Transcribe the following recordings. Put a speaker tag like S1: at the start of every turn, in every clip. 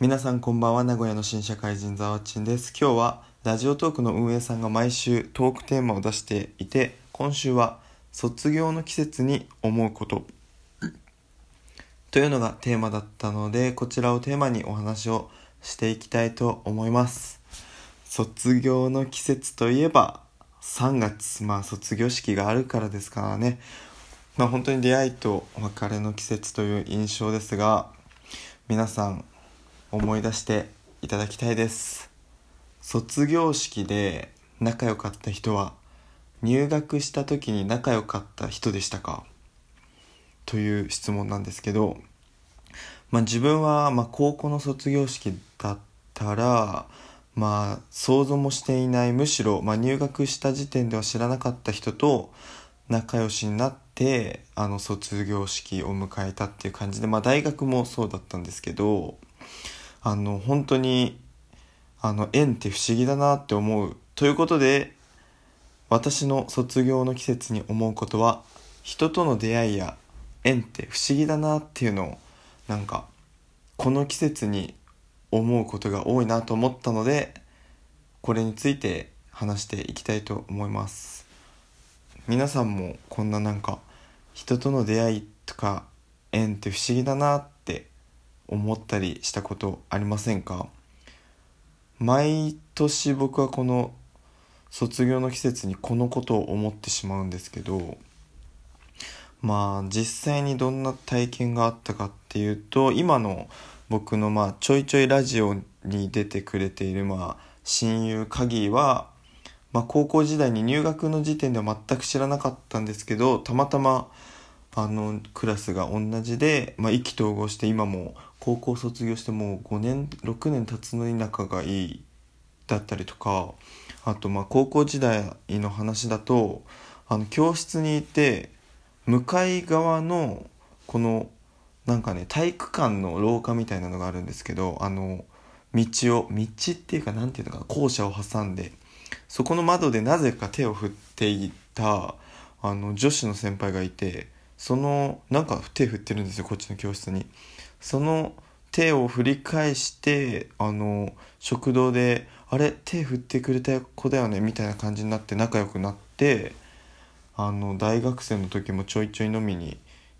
S1: 皆さんこんばんは。名古屋の新社会人ザワッチンです。今日はラジオトークの運営さんが毎週トークテーマを出していて今週は卒業の季節に思うこと。というのがテーマだったのでこちらをテーマにお話をしていきたいと思います。卒業の季節といえば3月。まあ卒業式があるからですからね。まあ本当に出会いと別れの季節という印象ですが皆さん思い出していただきたいです。卒業式で仲良かった人は入学した時に仲良かった人でしたか？という質問なんですけど、まあ、自分はま高校の卒業式だったらまあ想像もしていないむしろ、ま、入学した時点では知らなかった人と仲良しになってあの卒業式を迎えたっていう感じで、まあ、大学もそうだったんですけどあの本当にあの縁って不思議だなって思うということで私の卒業の季節に思うことは人との出会いや縁って不思議だなっていうのをなんかこの季節に思うことが多いなと思ったのでこれについて話していきたいと思います。皆さんもこんななんか人との出会いとか縁って不思議だな思ったりしたことありませんか？毎年僕はこの卒業の季節にこのことを思ってしまうんですけどまあ実際にどんな体験があったかっていうと今の僕のまあちょいちょいラジオに出てくれているまあ親友鍵は、まあ、高校時代に入学の時点では全く知らなかったんですけどたまたまあのクラスが同じで、ま、意気投合して今も高校卒業してもう5年6年経つのに仲がいいだったりとかあとまあ高校時代の話だとあの教室にいて向かい側のこのなんかね体育館の廊下みたいなのがあるんですけどあの道を道っていうか何ていうのかな校舎を挟んでそこの窓でなぜか手を振っていたあの女子の先輩がいてそのなんか手振ってるんですよこっちの教室に。その手を振り返してあの食堂で「あれ手振ってくれた子だよね」みたいな感じになって仲良くなってあの大学生の時もちょいちょい飲みに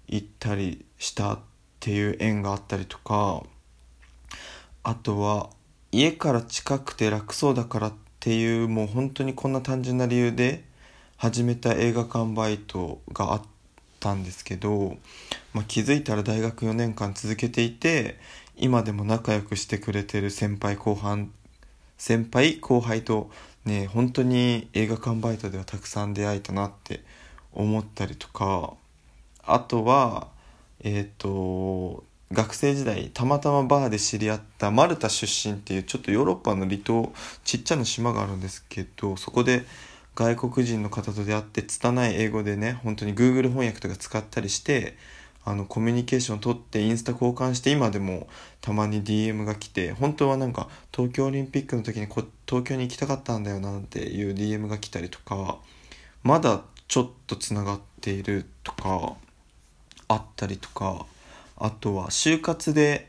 S1: 行ったりしたっていう縁があったりとかあとは家から近くて楽そうだからっていうもう本当にこんな単純な理由で始めた映画館バイトがあったんですけど、まあ、気づいたら大学4年間続けていて今でも仲良くしてくれてる先輩後半先輩後輩とね本当に映画館バイトではたくさん出会えたなって思ったりとかあとはえっ、ー、と学生時代たまたまバーで知り合ったマルタ出身っていうちょっとヨーロッパの離島ちっちゃな島があるんですけどそこで外国人の方と出会って拙い英語でね本当に Google 翻訳とか使ったりしてあのコミュニケーション取ってインスタ交換して今でもたまに DM が来て本当はなんか東京オリンピックの時にこ東京に行きたかったんだよなんていう DM が来たりとかまだちょっとつながっているとかあったりとかあとは就活で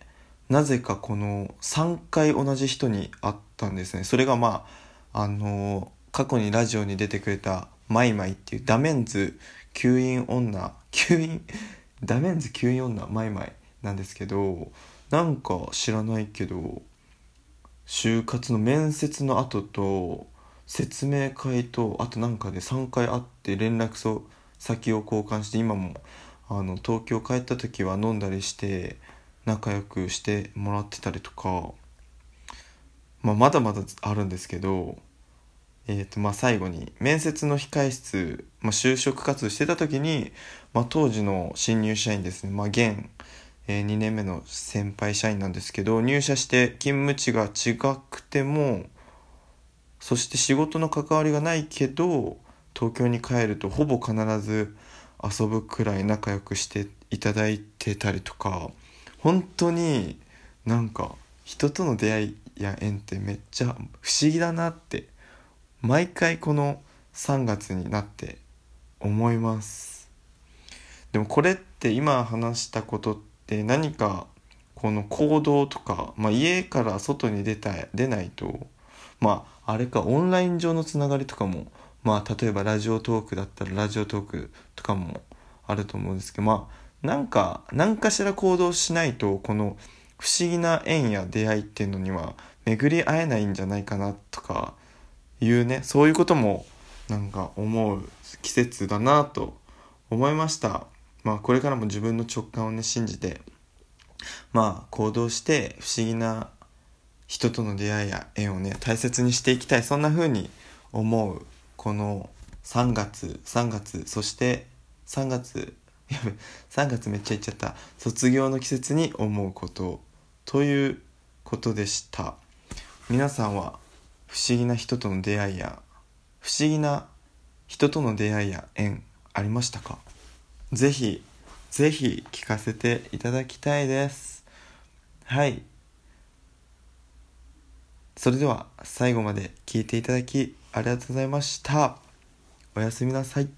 S1: なぜかこの3回同じ人に会ったんですね。それがまああの過去にラジオに出てくれたマイマイっていうダメンズ吸引女吸引ダメンズ吸引女マイマイなんですけどなんか知らないけど就活の面接の後と説明会とあとなんかで3回会って連絡先を交換して今もあの東京帰った時は飲んだりして仲良くしてもらってたりとか、まあ、まだまだあるんですけど、えーとまあ、最後に面接の控え室、まあ、就職活動してた時に、まあ、当時の新入社員ですね、まあ、現、えー、2年目の先輩社員なんですけど入社して勤務地が違くてもそして仕事の関わりがないけど東京に帰るとほぼ必ず遊ぶくらい仲良くしていただいてたりとか本当になんか人との出会いや縁ってめっちゃ不思議だなって毎回この3月になって思います。でもこれって今話したことって何かこの行動とか、まあ、家から外に出た出ないとまああれかオンライン上のつながりとかもまあ例えばラジオトークだったらラジオトークとかもあると思うんですけどまあなんか何かしら行動しないとこの不思議な縁や出会いっていうのには巡り会えないんじゃないかなとかいうねそういうこともなんか思う季節だなと思いました。まあこれからも自分の直感をね信じてまあ行動して不思議な人との出会いや縁をね大切にしていきたい。そんな風に思うこの3月3月そして3月やべ3月めっちゃ言っちゃった。卒業の季節に思うことということでした。皆さんは不思議な人との出会いや不思議な人との出会いや縁ありましたか？ぜひぜひ聞かせていただきたいです。はい。それでは最後まで聞いていただきありがとうございました。おやすみなさい。